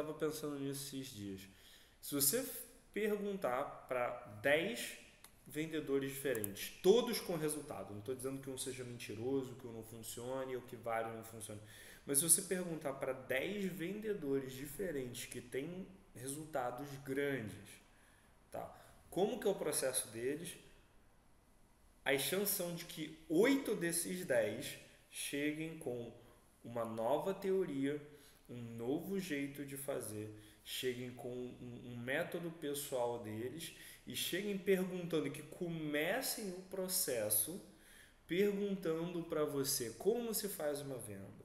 Estava pensando nisso esses dias. Se você perguntar para 10 vendedores diferentes, todos com resultado, não estou dizendo que um seja mentiroso, que um não funcione ou que vários não funcionem, mas se você perguntar para 10 vendedores diferentes que têm resultados grandes, tá? como que é o processo deles, as chances são de que 8 desses 10 cheguem com uma nova teoria, um novo jeito de fazer, cheguem com um, um método pessoal deles e cheguem perguntando, que comecem o processo perguntando para você como se faz uma venda,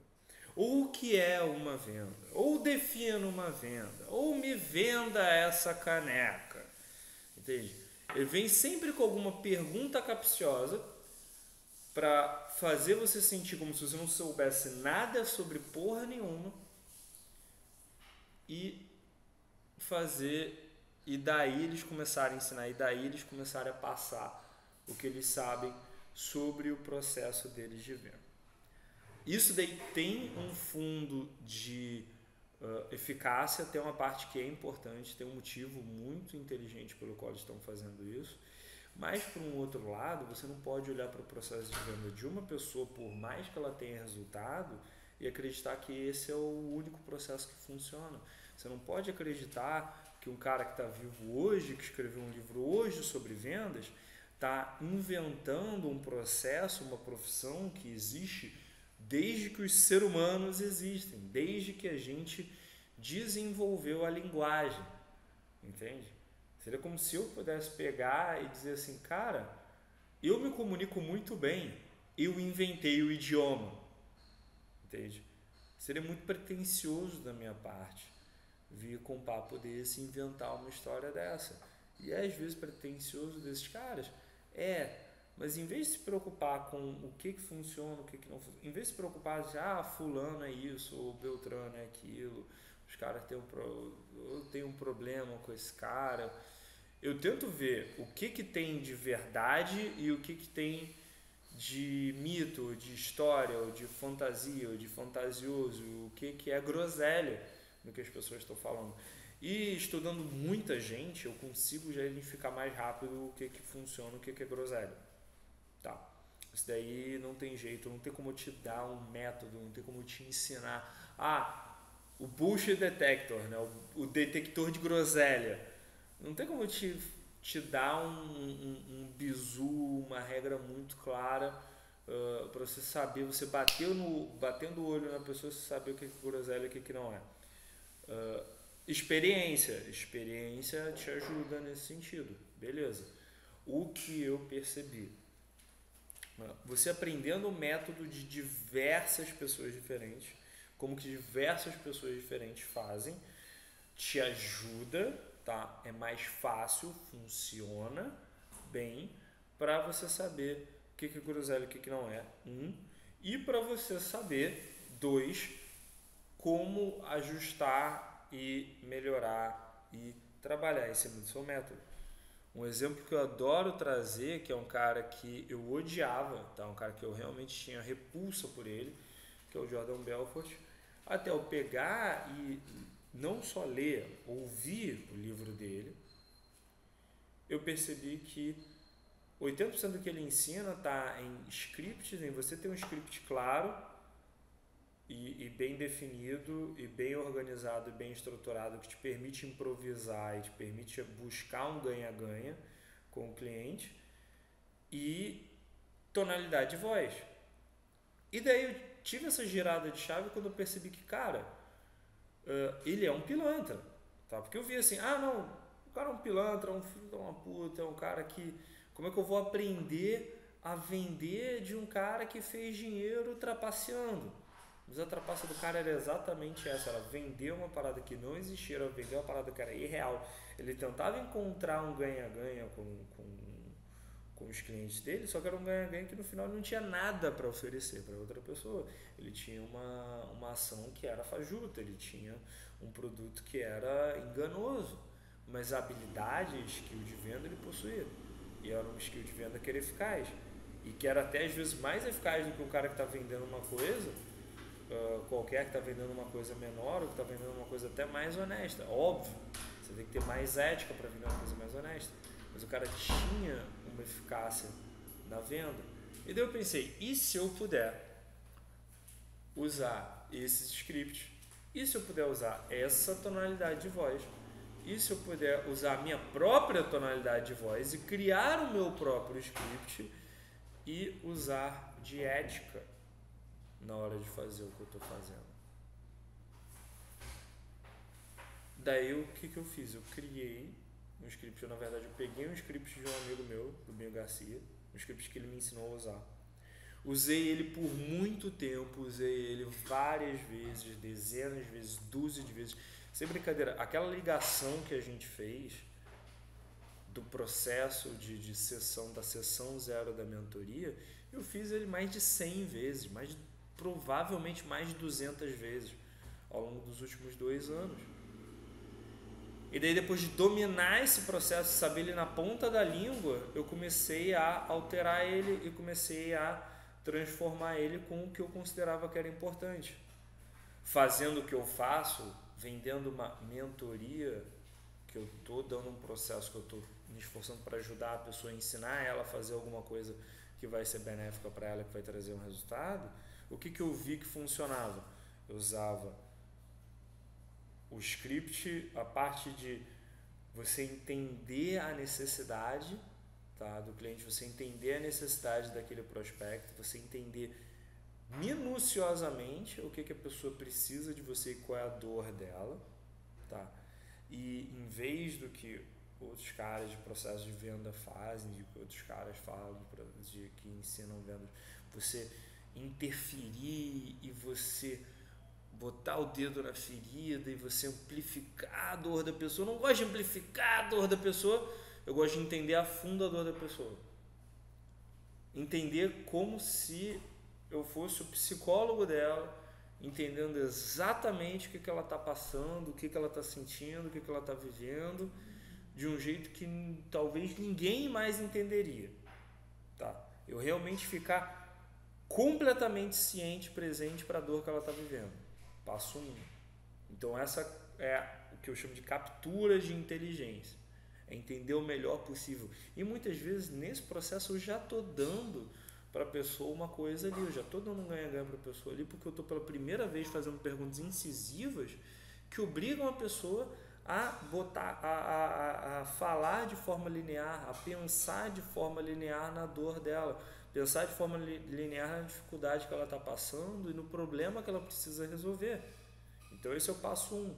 ou o que é uma venda, ou defina uma venda, ou me venda essa caneca. Entende? Ele vem sempre com alguma pergunta capciosa para fazer você sentir como se você não soubesse nada sobre porra nenhuma e fazer e daí eles começarem a ensinar e daí eles começarem a passar o que eles sabem sobre o processo deles de venda. Isso daí tem um fundo de uh, eficácia, tem uma parte que é importante, tem um motivo muito inteligente pelo qual eles estão fazendo isso. Mas, por um outro lado, você não pode olhar para o processo de venda de uma pessoa, por mais que ela tenha resultado, e acreditar que esse é o único processo que funciona. Você não pode acreditar que um cara que está vivo hoje, que escreveu um livro hoje sobre vendas, está inventando um processo, uma profissão que existe desde que os seres humanos existem, desde que a gente desenvolveu a linguagem. Entende? Seria como se eu pudesse pegar e dizer assim, cara, eu me comunico muito bem, eu inventei o idioma. Entende? Seria muito pretensioso da minha parte vir com um papo desse inventar uma história dessa. E é às vezes pretensioso desses caras. É, mas em vez de se preocupar com o que, que funciona, o que, que não funciona, em vez de se preocupar de, ah, fulano é isso, ou Beltrano é aquilo, os caras têm um, pro, eu tenho um problema com esse cara. Eu tento ver o que, que tem de verdade e o que, que tem de mito, de história, ou de fantasia, ou de fantasioso, o que, que é groselha no que as pessoas estão falando. E estudando muita gente, eu consigo já identificar mais rápido o que, que funciona, o que, que é groselha. Tá. Isso daí não tem jeito, não tem como te dar um método, não tem como te ensinar. Ah, o bullshit detector, né? o, o detector de groselha. Não tem como te, te dar um, um, um bizu, uma regra muito clara uh, para você saber, você bateu no, batendo o olho na pessoa, você saber o que é groselha e o que, que não é. Uh, experiência. Experiência te ajuda nesse sentido. Beleza. O que eu percebi? Uh, você aprendendo o método de diversas pessoas diferentes, como que diversas pessoas diferentes fazem, te ajuda, tá? É mais fácil, funciona bem para você saber o que é groselha e o que não é. Um. E para você saber, dois, como ajustar e melhorar e trabalhar em cima do seu método. Um exemplo que eu adoro trazer, que é um cara que eu odiava, tá? um cara que eu realmente tinha repulsa por ele, que é o Jordan Belfort, até eu pegar e não só ler, ouvir o livro dele, eu percebi que 80% do que ele ensina está em scripts, em você ter um script claro, e, e, bem definido e bem organizado e bem estruturado que te permite improvisar e te permite buscar um ganha-ganha com o cliente e tonalidade de voz. E daí eu tive essa girada de chave quando eu percebi que, cara, uh, ele é um pilantra. Tá? Porque eu vi assim, ah não, cara é um pilantra, é um filho de uma puta, é um cara que. Como é que eu vou aprender a vender de um cara que fez dinheiro trapaceando? Mas a trapaça do cara era exatamente essa, era vender uma parada que não existia, era vender uma parada que era irreal. Ele tentava encontrar um ganha-ganha com, com, com os clientes dele, só que era um ganha-ganha que no final não tinha nada para oferecer para outra pessoa. Ele tinha uma, uma ação que era fajuta, ele tinha um produto que era enganoso, mas habilidades, skill de venda ele possuía. E era um skill de venda que era eficaz. E que era até às vezes mais eficaz do que o cara que está vendendo uma coisa uh, qualquer que está vendendo uma coisa menor ou que está vendendo uma coisa até mais honesta. Óbvio, você tem que ter mais ética para vender uma coisa mais honesta. Mas o cara tinha uma eficácia na venda. E daí eu pensei, e se eu puder usar esses scripts? E se eu puder usar essa tonalidade de voz? E se eu puder usar a minha própria tonalidade de voz e criar o meu próprio script e usar de ética na hora de fazer o que eu estou fazendo. Daí o que, que eu fiz? Eu criei um script, eu, na verdade eu peguei um script de um amigo meu, do Binho Garcia, um script que ele me ensinou a usar. Usei ele por muito tempo, usei ele várias vezes, dezenas de vezes, dúzias de vezes. Sem brincadeira, aquela ligação que a gente fez do processo de, de sessão, da sessão zero da mentoria, eu fiz ele mais de 100 vezes, mais provavelmente mais de 200 vezes ao longo dos últimos dois anos. E daí, depois de dominar esse processo, saber ele na ponta da língua, eu comecei a alterar ele e comecei a transformar ele com o que eu considerava que era importante. Fazendo o que eu faço, vendendo uma mentoria, que eu estou dando um processo que eu estou me esforçando para ajudar a pessoa, ensinar ela a fazer alguma coisa que vai ser benéfica para ela, que vai trazer um resultado o que, que eu vi que funcionava? Eu usava o script, a parte de você entender a necessidade tá, do cliente, você entender a necessidade daquele prospecto, você entender minuciosamente o que, que a pessoa precisa de você e qual é a dor dela. Tá? E em vez do que outros caras de processo de venda fazem, de que outros caras falam, de que ensinam vendas, você interferir e você botar o dedo na ferida e você amplificar a dor da pessoa. Eu não gosto de amplificar a dor da pessoa, eu gosto de entender a fundo a dor da pessoa. Entender como se eu fosse o psicólogo dela, entendendo exatamente o que, que ela está passando, o que, que ela está sentindo, o que, que ela está vivendo, de um jeito que talvez ninguém mais entenderia. Tá? Eu realmente ficar completamente ciente, presente para a dor que ela está vivendo. Passo um. Então essa é o que eu chamo de captura de inteligência. É entender o melhor possível. E muitas vezes nesse processo eu já estou dando para a pessoa uma coisa ali, eu já estou dando um ganha-ganha para a pessoa ali, porque eu estou pela primeira vez fazendo perguntas incisivas que obrigam a pessoa a botar, a, a, a falar de forma linear, a pensar de forma linear na dor dela pensar de forma linear na dificuldade que ela está passando e no problema que ela precisa resolver. Então esse é o passo 1. Um.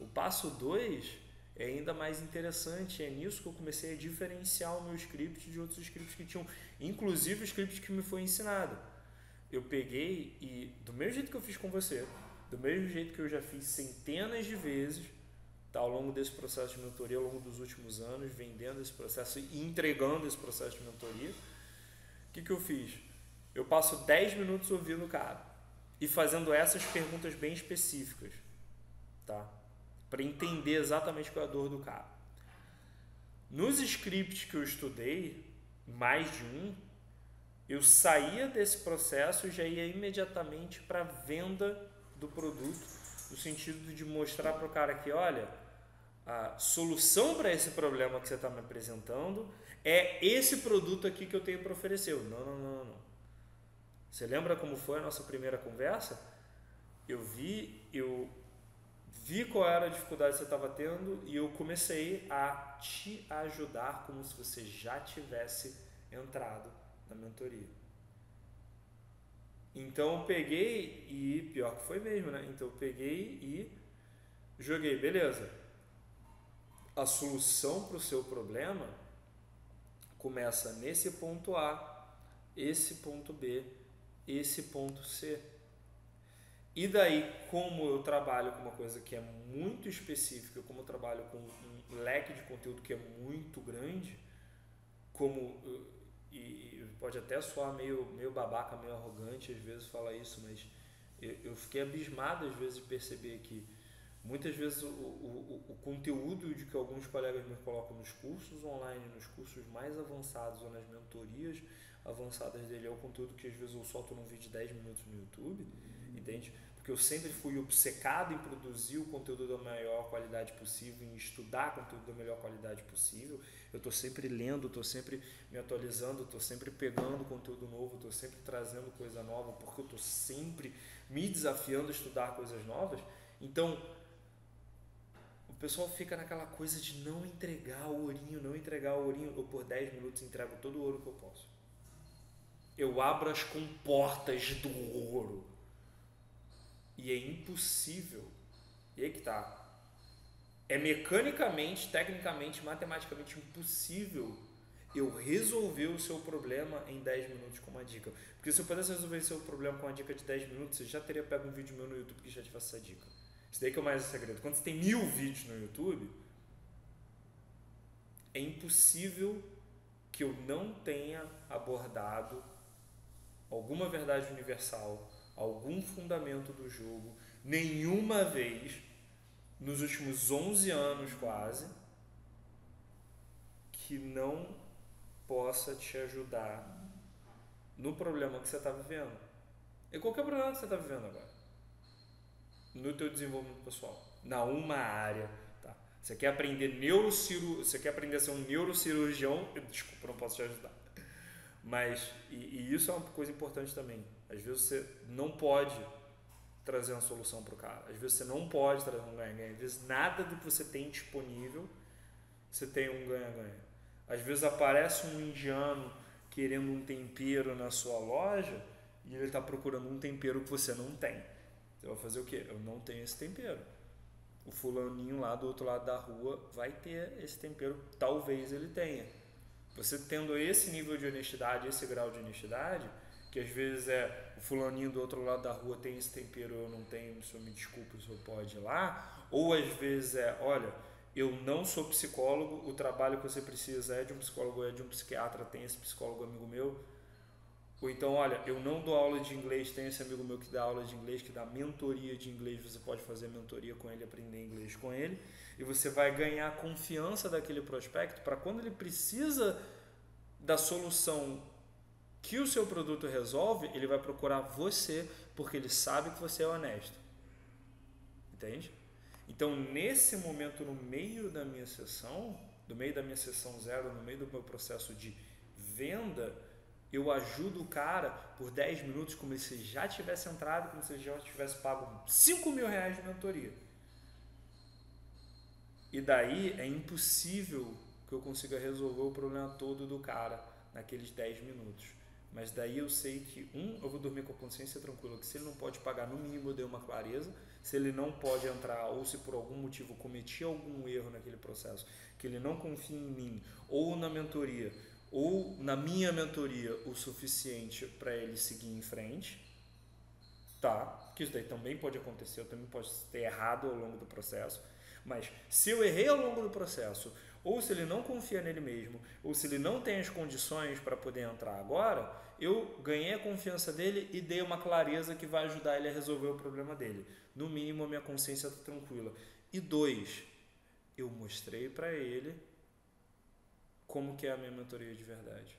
O passo 2 é ainda mais interessante, é nisso que eu comecei a diferenciar o meu script de outros scripts que tinham, inclusive o script que me foi ensinado. Eu peguei e, do mesmo jeito que eu fiz com você, do mesmo jeito que eu já fiz centenas de vezes, tá, ao longo desse processo de mentoria, ao longo dos últimos anos, vendendo esse processo e entregando esse processo de mentoria, que, que eu fiz? Eu passo 10 minutos ouvindo o cara e fazendo essas perguntas bem específicas, tá? Para entender exatamente qual é a dor do cara. Nos scripts que eu estudei, mais de um, eu saía desse processo e já ia imediatamente para a venda do produto, no sentido de mostrar para o cara que, olha, a solução para esse problema que você está me apresentando é esse produto aqui que eu tenho para oferecer. Não, não, não, não. Você lembra como foi a nossa primeira conversa? Eu vi, eu vi qual era a dificuldade que você estava tendo e eu comecei a te ajudar como se você já tivesse entrado na mentoria. Então eu peguei e pior que foi mesmo, né? Então eu peguei e joguei, beleza a solução para o seu problema começa nesse ponto A, esse ponto B, esse ponto C. E daí, como eu trabalho com uma coisa que é muito específica, como eu trabalho com um leque de conteúdo que é muito grande, como e pode até soar meio, meio babaca, meio arrogante às vezes falar isso, mas eu, eu fiquei abismado às vezes de perceber que muitas vezes o, o, o conteúdo de que alguns colegas me colocam nos cursos online, nos cursos mais avançados ou nas mentorias avançadas dele é o conteúdo que às vezes eu solto num vídeo de 10 minutos no YouTube, uhum. entende? porque eu sempre fui obcecado em produzir o conteúdo da maior qualidade possível, em estudar conteúdo da melhor qualidade possível. Eu estou sempre lendo, estou sempre me atualizando, estou sempre pegando conteúdo novo, estou sempre trazendo coisa nova, porque eu estou sempre me desafiando a estudar coisas novas. Então, o pessoal fica naquela coisa de não entregar o ourinho, não entregar o ourinho. Eu, por 10 minutos, entrego todo o ouro que eu posso. Eu abro as comportas do ouro e é impossível. E aí que tá. É mecanicamente, tecnicamente, matematicamente impossível eu resolver o seu problema em 10 minutos com uma dica. Porque se eu pudesse resolver o seu problema com uma dica de 10 minutos, você já teria pego um vídeo meu no YouTube que já tivesse essa dica. Isso daí que é o mais segredo. Quando você tem mil vídeos no YouTube, é impossível que eu não tenha abordado alguma verdade universal algum fundamento do jogo, nenhuma vez, nos últimos 11 anos quase, que não possa te ajudar no problema que você está vivendo. E qualquer problema que você está vivendo agora. No teu desenvolvimento pessoal. Na uma área. Tá? Você quer aprender neurocirurgia, você quer aprender a ser um neurocirurgião, desculpa, não posso te ajudar. Mas, e, e isso é uma coisa importante também às vezes você não pode trazer uma solução para o cara. Às vezes você não pode trazer um ganha-ganha. Às vezes nada do que você tem disponível você tem um ganha-ganha. Às vezes aparece um indiano querendo um tempero na sua loja e ele está procurando um tempero que você não tem. Você vai fazer o quê? Eu não tenho esse tempero. O fulaninho lá do outro lado da rua vai ter esse tempero, talvez ele tenha. Você tendo esse nível de honestidade, esse grau de honestidade, que às vezes é o fulaninho do outro lado da rua tem esse tempero, eu não tenho, o senhor me desculpe, o senhor pode ir lá, ou às vezes é, olha, eu não sou psicólogo, o trabalho que você precisa é de um psicólogo, é de um psiquiatra, tem esse psicólogo amigo meu, ou então, olha, eu não dou aula de inglês, tem esse amigo meu que dá aula de inglês, que dá mentoria de inglês, você pode fazer mentoria com ele, aprender inglês com ele, e você vai ganhar a confiança daquele prospecto para quando ele precisa da solução que o seu produto resolve, ele vai procurar você porque ele sabe que você é honesto. Entende? Então, nesse momento, no meio da minha sessão, no meio da minha sessão zero, no meio do meu processo de venda, eu ajudo o cara por 10 minutos como se já tivesse entrado, como se já tivesse pago 5 mil reais de mentoria. E daí é impossível que eu consiga resolver o problema todo do cara naqueles 10 minutos. Mas daí eu sei que, um, eu vou dormir com a consciência tranquila, que se ele não pode pagar, no mínimo eu dei uma clareza. Se ele não pode entrar, ou se por algum motivo cometi algum erro naquele processo, que ele não confia em mim, ou na mentoria, ou na minha mentoria, o suficiente para ele seguir em frente, tá? Que isso daí também pode acontecer, eu também posso ter errado ao longo do processo. Mas se eu errei ao longo do processo, ou se ele não confia nele mesmo, ou se ele não tem as condições para poder entrar agora, eu ganhei a confiança dele e dei uma clareza que vai ajudar ele a resolver o problema dele. No mínimo, a minha consciência está tranquila. E dois, eu mostrei para ele como que é a minha mentoria de verdade,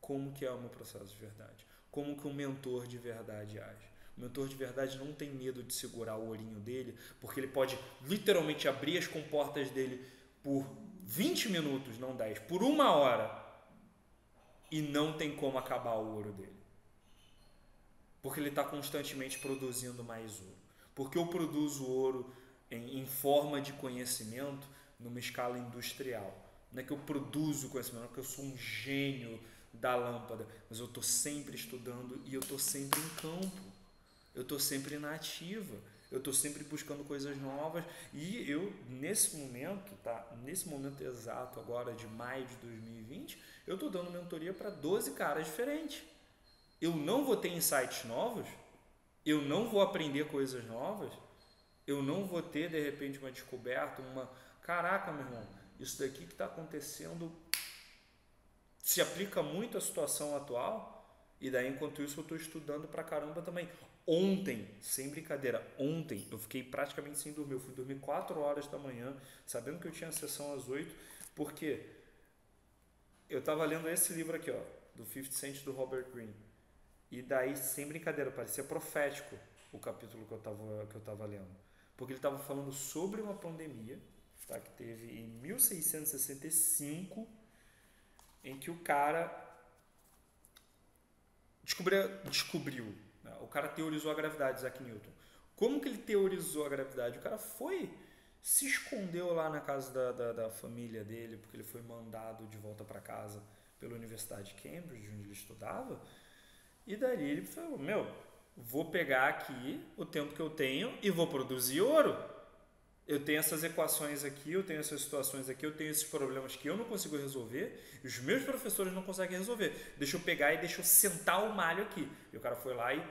como que é o meu processo de verdade, como que um mentor de verdade age. O mentor de verdade não tem medo de segurar o olhinho dele, porque ele pode literalmente abrir as comportas dele por 20 minutos, não 10, por uma hora e não tem como acabar o ouro dele. Porque ele está constantemente produzindo mais ouro. Porque eu produzo ouro em, em, forma de conhecimento numa escala industrial. Não é que eu produzo conhecimento, não é que eu sou um gênio da lâmpada, mas eu estou sempre estudando e eu estou sempre em campo. Eu estou sempre na ativa. Eu estou sempre buscando coisas novas e eu, nesse momento, tá? Nesse momento exato agora de maio de 2020, eu estou dando mentoria para 12 caras diferentes. Eu não vou ter insights novos, eu não vou aprender coisas novas, eu não vou ter de repente uma descoberta, uma caraca, meu irmão, isso daqui que está acontecendo se aplica muito à situação atual. E daí, enquanto isso, eu estou estudando pra caramba também. Ontem, sem brincadeira, ontem eu fiquei praticamente sem dormir. Eu fui dormir 4 horas da manhã, sabendo que eu tinha sessão às 8, porque eu estava lendo esse livro aqui, ó, do 50 Cent do Robert Greene. E daí, sem brincadeira, parecia profético o capítulo que eu estava que eu tava lendo. Porque ele estava falando sobre uma pandemia tá, que teve em 1665, em que o cara descobriu, descobriu né? O cara teorizou a gravidade, Isaac Newton. Como que ele teorizou a gravidade? O cara foi, se escondeu lá na casa da, da, da família dele, porque ele foi mandado de volta para casa pela Universidade de Cambridge, onde ele estudava. E dali ele falou: Meu, vou pegar aqui o tempo que eu tenho e vou produzir ouro. Eu tenho essas equações aqui, eu tenho essas situações aqui, eu tenho esses problemas que eu não consigo resolver e os meus professores não conseguem resolver. Deixa eu pegar e deixa eu sentar o malho aqui. E o cara foi lá e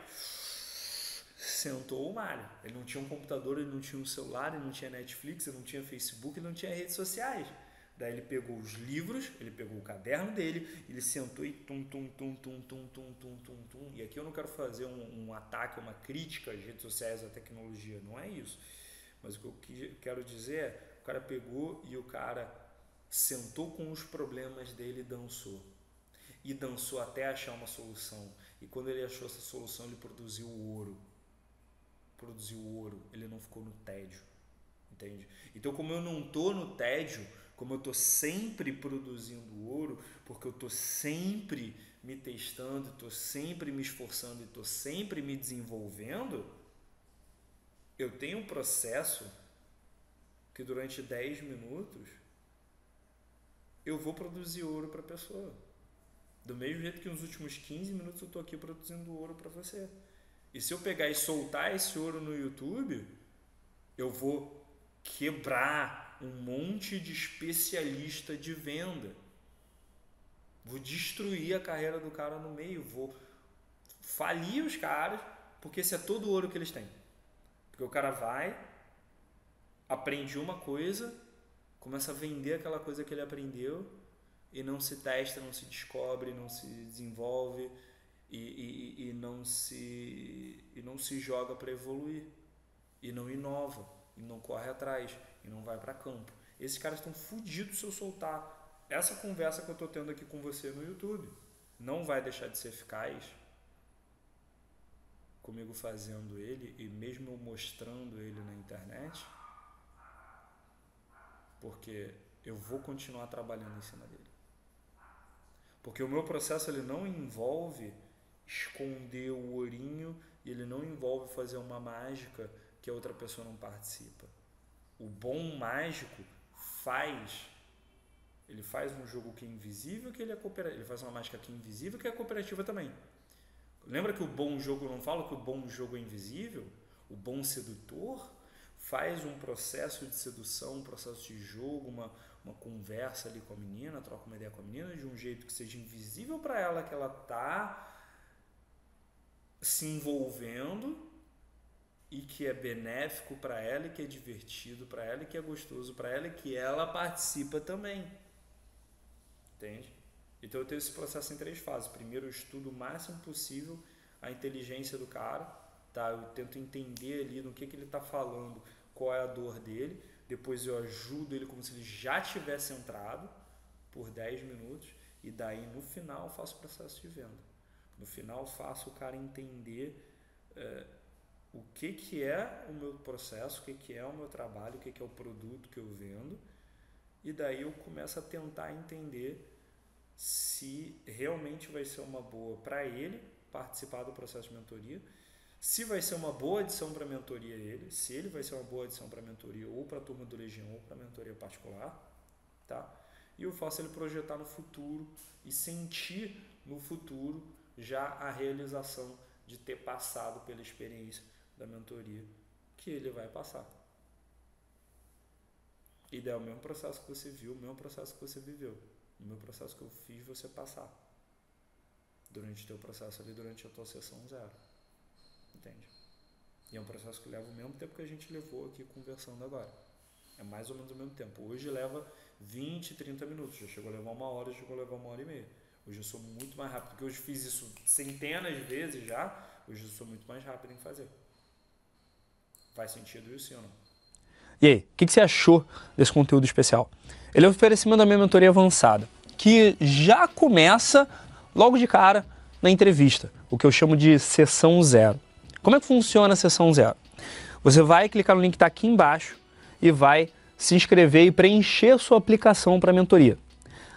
sentou o malho. Ele não tinha um computador, ele não tinha um celular, ele não tinha Netflix, ele não tinha Facebook, ele não tinha redes sociais. Daí ele pegou os livros, ele pegou o caderno dele, ele sentou e tum, tum, tum, tum, tum, tum, tum, tum, tum. E aqui eu não quero fazer um, um ataque, uma crítica às redes sociais, à tecnologia, não é isso. Mas o que eu quero dizer é, o cara pegou e o cara sentou com os problemas dele e dançou. E dançou até achar uma solução. E quando ele achou essa solução, ele produziu ouro. Produziu ouro. Ele não ficou no tédio. Entende? Então, como eu não estou no tédio, como eu estou sempre produzindo ouro, porque eu estou sempre me testando, estou sempre me esforçando e estou sempre me desenvolvendo, eu tenho um processo que durante 10 minutos eu vou produzir ouro para a pessoa. Do mesmo jeito que nos últimos 15 minutos eu estou aqui produzindo ouro para você. E se eu pegar e soltar esse ouro no YouTube, eu vou quebrar um monte de especialista de venda. Vou destruir a carreira do cara no meio, vou falir os caras, porque esse é todo o ouro que eles têm. Porque o cara vai, aprende uma coisa, começa a vender aquela coisa que ele aprendeu e não se testa, não se descobre, não se desenvolve e, e, e não, se, e não se joga para evoluir e não inova e não corre atrás e não vai para campo. Esses caras estão fodidos se eu soltar essa conversa que eu estou tendo aqui com você no YouTube. Não vai deixar de ser eficaz comigo fazendo ele e mesmo eu mostrando ele na internet, porque eu vou continuar trabalhando em cima dele. Porque o meu processo ele não envolve esconder o ourinho e ele não envolve fazer uma mágica que a outra pessoa não participa. O bom mágico faz ele faz um jogo que é invisível, que ele é cooperativo. Ele faz uma mágica que é invisível, que é cooperativa também. Lembra que o bom jogo, não falo que o bom jogo é invisível? O bom sedutor faz um processo de sedução, um processo de jogo, uma, uma conversa ali com a menina, troca uma ideia com a menina de um jeito que seja invisível para ela que ela tá se envolvendo e que é benéfico para ela e que é divertido para ela e que é gostoso para ela e que ela participa também. Entende? Então eu tenho esse processo em três fases. Primeiro eu estudo o máximo possível a inteligência do cara, tá? Eu tento entender ali no que, que ele está falando, qual é a dor dele. Depois eu ajudo ele como se ele já tivesse entrado por 10 minutos e daí no final faço o processo de venda. No final faço o cara entender é, o que, que é o meu processo, o que, que é o meu trabalho, o que, que é o produto que eu vendo e daí eu começo a tentar entender se realmente vai ser uma boa para ele participar do processo de mentoria, se vai ser uma boa adição para a mentoria ele, se ele vai ser uma boa adição para a mentoria ou para a turma do Legião ou para a mentoria particular, tá? E eu faço ele projetar no futuro e sentir no futuro já a realização de ter passado pela experiência da mentoria que ele vai passar. E daí é o mesmo processo que você viu, o mesmo processo que você viveu. O mesmo processo que eu fiz você passar. Durante o teu processo ali, durante a tua sessão zero. Entende? E é um processo que leva o mesmo tempo que a gente levou aqui conversando agora. É mais ou menos o mesmo tempo. Hoje leva 20, 30 minutos. Já chegou a levar uma hora, já chegou a levar uma hora e meia. Hoje eu sou muito mais rápido, porque hoje fiz isso centenas de vezes já. Hoje eu sou muito mais rápido em fazer. Faz sentido isso, ou não? E aí, o que, que, você achou desse conteúdo especial? Ele é oferecimento da minha mentoria avançada, que já começa logo de cara na entrevista, o que eu chamo de sessão zero. Como é que funciona a sessão zero? Você vai clicar no link que está aqui embaixo e vai se inscrever e preencher sua aplicação para a mentoria.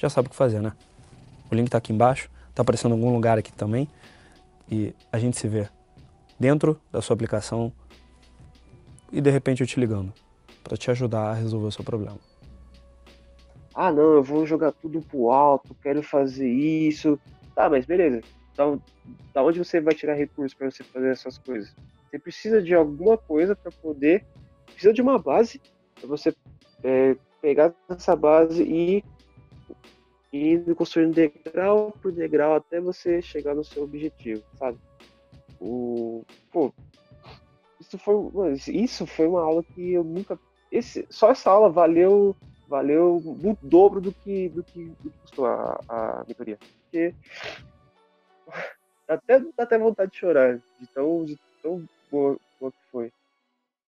já sabe o que fazer, né? O link está aqui embaixo, está aparecendo em algum lugar aqui também. E a gente se vê dentro da sua aplicação e de repente eu te ligando para te ajudar a resolver o seu problema. Ah, não, eu vou jogar tudo pro alto, quero fazer isso. Tá, mas beleza. Então, da onde você vai tirar recursos para você fazer essas coisas? Você precisa de alguma coisa para poder. Precisa de uma base para você é, pegar essa base e indo construindo degrau por degrau até você chegar no seu objetivo, sabe? O, pô, isso foi, isso foi uma aula que eu nunca, esse, só essa aula valeu, valeu o dobro do que, do que, do que custou a, a mentoria, porque até dá até vontade de chorar de tão, de tão boa, boa que foi.